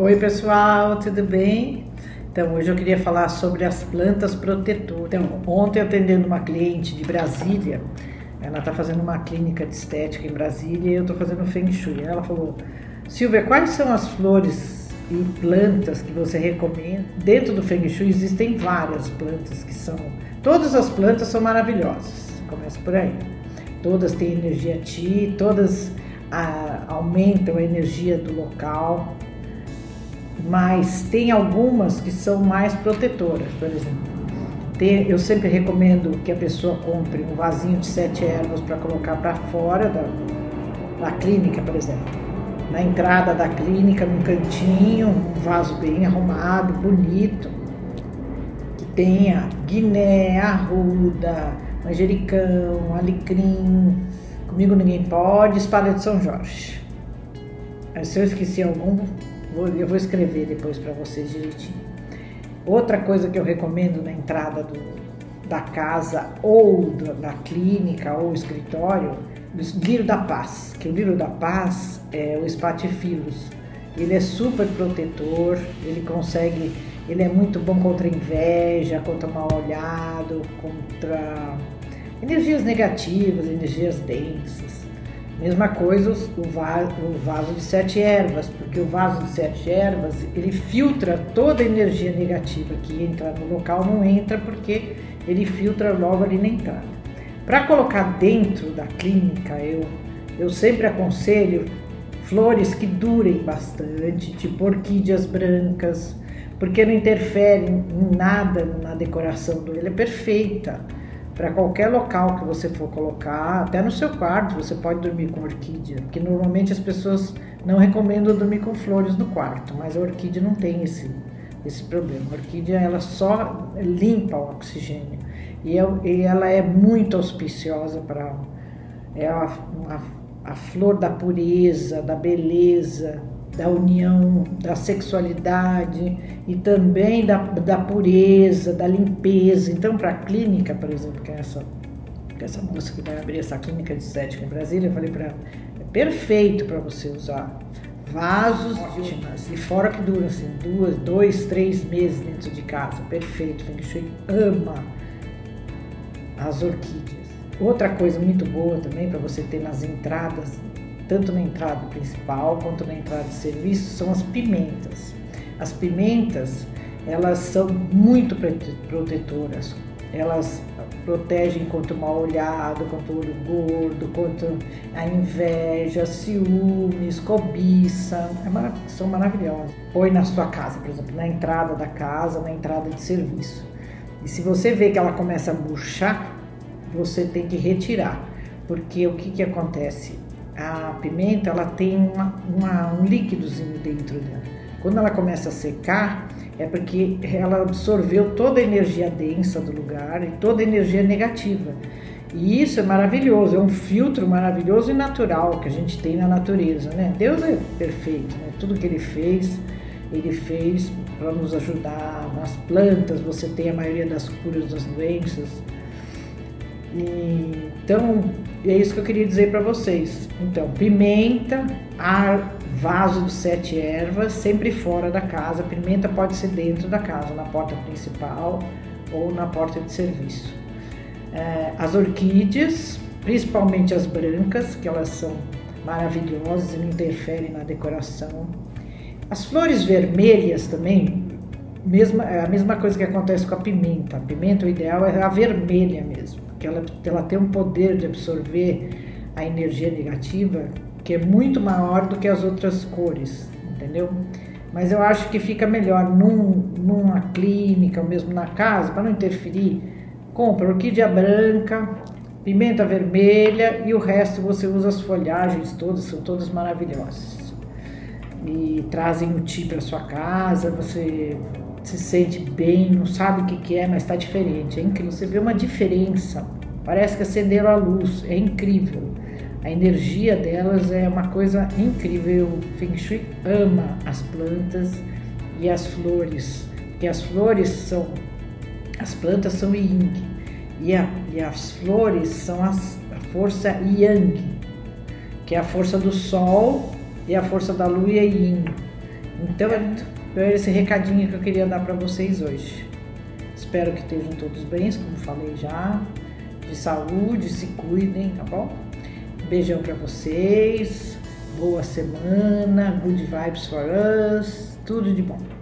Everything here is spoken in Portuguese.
Oi pessoal, tudo bem? Então hoje eu queria falar sobre as plantas protetoras. Então ontem atendendo uma cliente de Brasília, ela está fazendo uma clínica de estética em Brasília e eu estou fazendo Feng Shui. Ela falou, Silvia, quais são as flores e plantas que você recomenda? Dentro do Feng Shui existem várias plantas que são, todas as plantas são maravilhosas. Começa por aí. Todas têm energia Ti, todas a, aumentam a energia do local, mas tem algumas que são mais protetoras, por exemplo. Tem, eu sempre recomendo que a pessoa compre um vasinho de sete ervas para colocar para fora da, da clínica, por exemplo. Na entrada da clínica, num cantinho, um vaso bem arrumado, bonito, que tenha guiné, arruda, manjericão, alecrim, Comigo ninguém pode, espada de São Jorge. Se eu esqueci algum, eu vou escrever depois para vocês direitinho. Outra coisa que eu recomendo na entrada do, da casa ou do, da clínica ou escritório, o Lírio da Paz, que o Lírio da Paz é o Spatifilus. Ele é super protetor, ele consegue, ele é muito bom contra inveja, contra mal olhado, contra energias negativas, energias densas. Mesma coisa o vaso, o vaso de sete ervas, porque o vaso de sete ervas ele filtra toda a energia negativa que entra no local, não entra porque ele filtra logo ali na entrada. Para colocar dentro da clínica, eu, eu sempre aconselho flores que durem bastante, tipo orquídeas brancas, porque não interfere em nada na decoração do ele é perfeita para qualquer local que você for colocar, até no seu quarto você pode dormir com orquídea, porque normalmente as pessoas não recomendam dormir com flores no quarto, mas a orquídea não tem esse, esse problema. A orquídea ela só limpa o oxigênio e, é, e ela é muito auspiciosa para é a, a, a flor da pureza, da beleza, da união, da sexualidade e também da, da pureza, da limpeza. Então, para a clínica, por exemplo, que é essa, que é essa moça que vai abrir essa clínica de estética em Brasília, eu falei para ela, é perfeito para você usar vasos ótimas e fora que dura assim duas, dois, três meses dentro de casa, perfeito. Feng Shui ama as orquídeas. Outra coisa muito boa também para você ter nas entradas tanto na entrada principal quanto na entrada de serviço, são as pimentas. As pimentas, elas são muito protetoras. Elas protegem contra o mal olhado, contra o olho gordo, contra a inveja, ciúmes, cobiça. É são maravilhosas. Põe na sua casa, por exemplo, na entrada da casa, na entrada de serviço. E se você vê que ela começa a murchar, você tem que retirar. Porque o que, que acontece? A pimenta ela tem uma, uma, um líquidozinho dentro dela. Quando ela começa a secar, é porque ela absorveu toda a energia densa do lugar e toda a energia negativa. E isso é maravilhoso, é um filtro maravilhoso e natural que a gente tem na natureza, né? Deus é perfeito, né? Tudo que ele fez, ele fez para nos ajudar. Nas plantas você tem a maioria das curas das doenças. E, então, é isso que eu queria dizer para vocês. Então, pimenta, ar, vaso de sete ervas, sempre fora da casa. Pimenta pode ser dentro da casa, na porta principal ou na porta de serviço. É, as orquídeas, principalmente as brancas, que elas são maravilhosas e não interferem na decoração. As flores vermelhas também, mesma, é a mesma coisa que acontece com a pimenta. A pimenta, o ideal é a vermelha mesmo que ela, ela tem um poder de absorver a energia negativa que é muito maior do que as outras cores, entendeu? Mas eu acho que fica melhor num, numa clínica ou mesmo na casa, para não interferir, compra orquídea branca, pimenta vermelha e o resto você usa as folhagens todas, são todas maravilhosas. E trazem o ti para sua casa, você se sente bem, não sabe o que, que é, mas está diferente. É incrível. Você vê uma diferença. Parece que acenderam a luz. É incrível. A energia delas é uma coisa incrível. Feng Shui ama as plantas e as flores, porque as flores são, as plantas são Yin e, a, e as flores são as, a força Yang, que é a força do Sol e a força da Lua é Yin. Então, é esse recadinho que eu queria dar para vocês hoje. Espero que estejam todos bem, como falei já. De saúde, se cuidem, tá bom? Beijão para vocês. Boa semana, good vibes for us. Tudo de bom.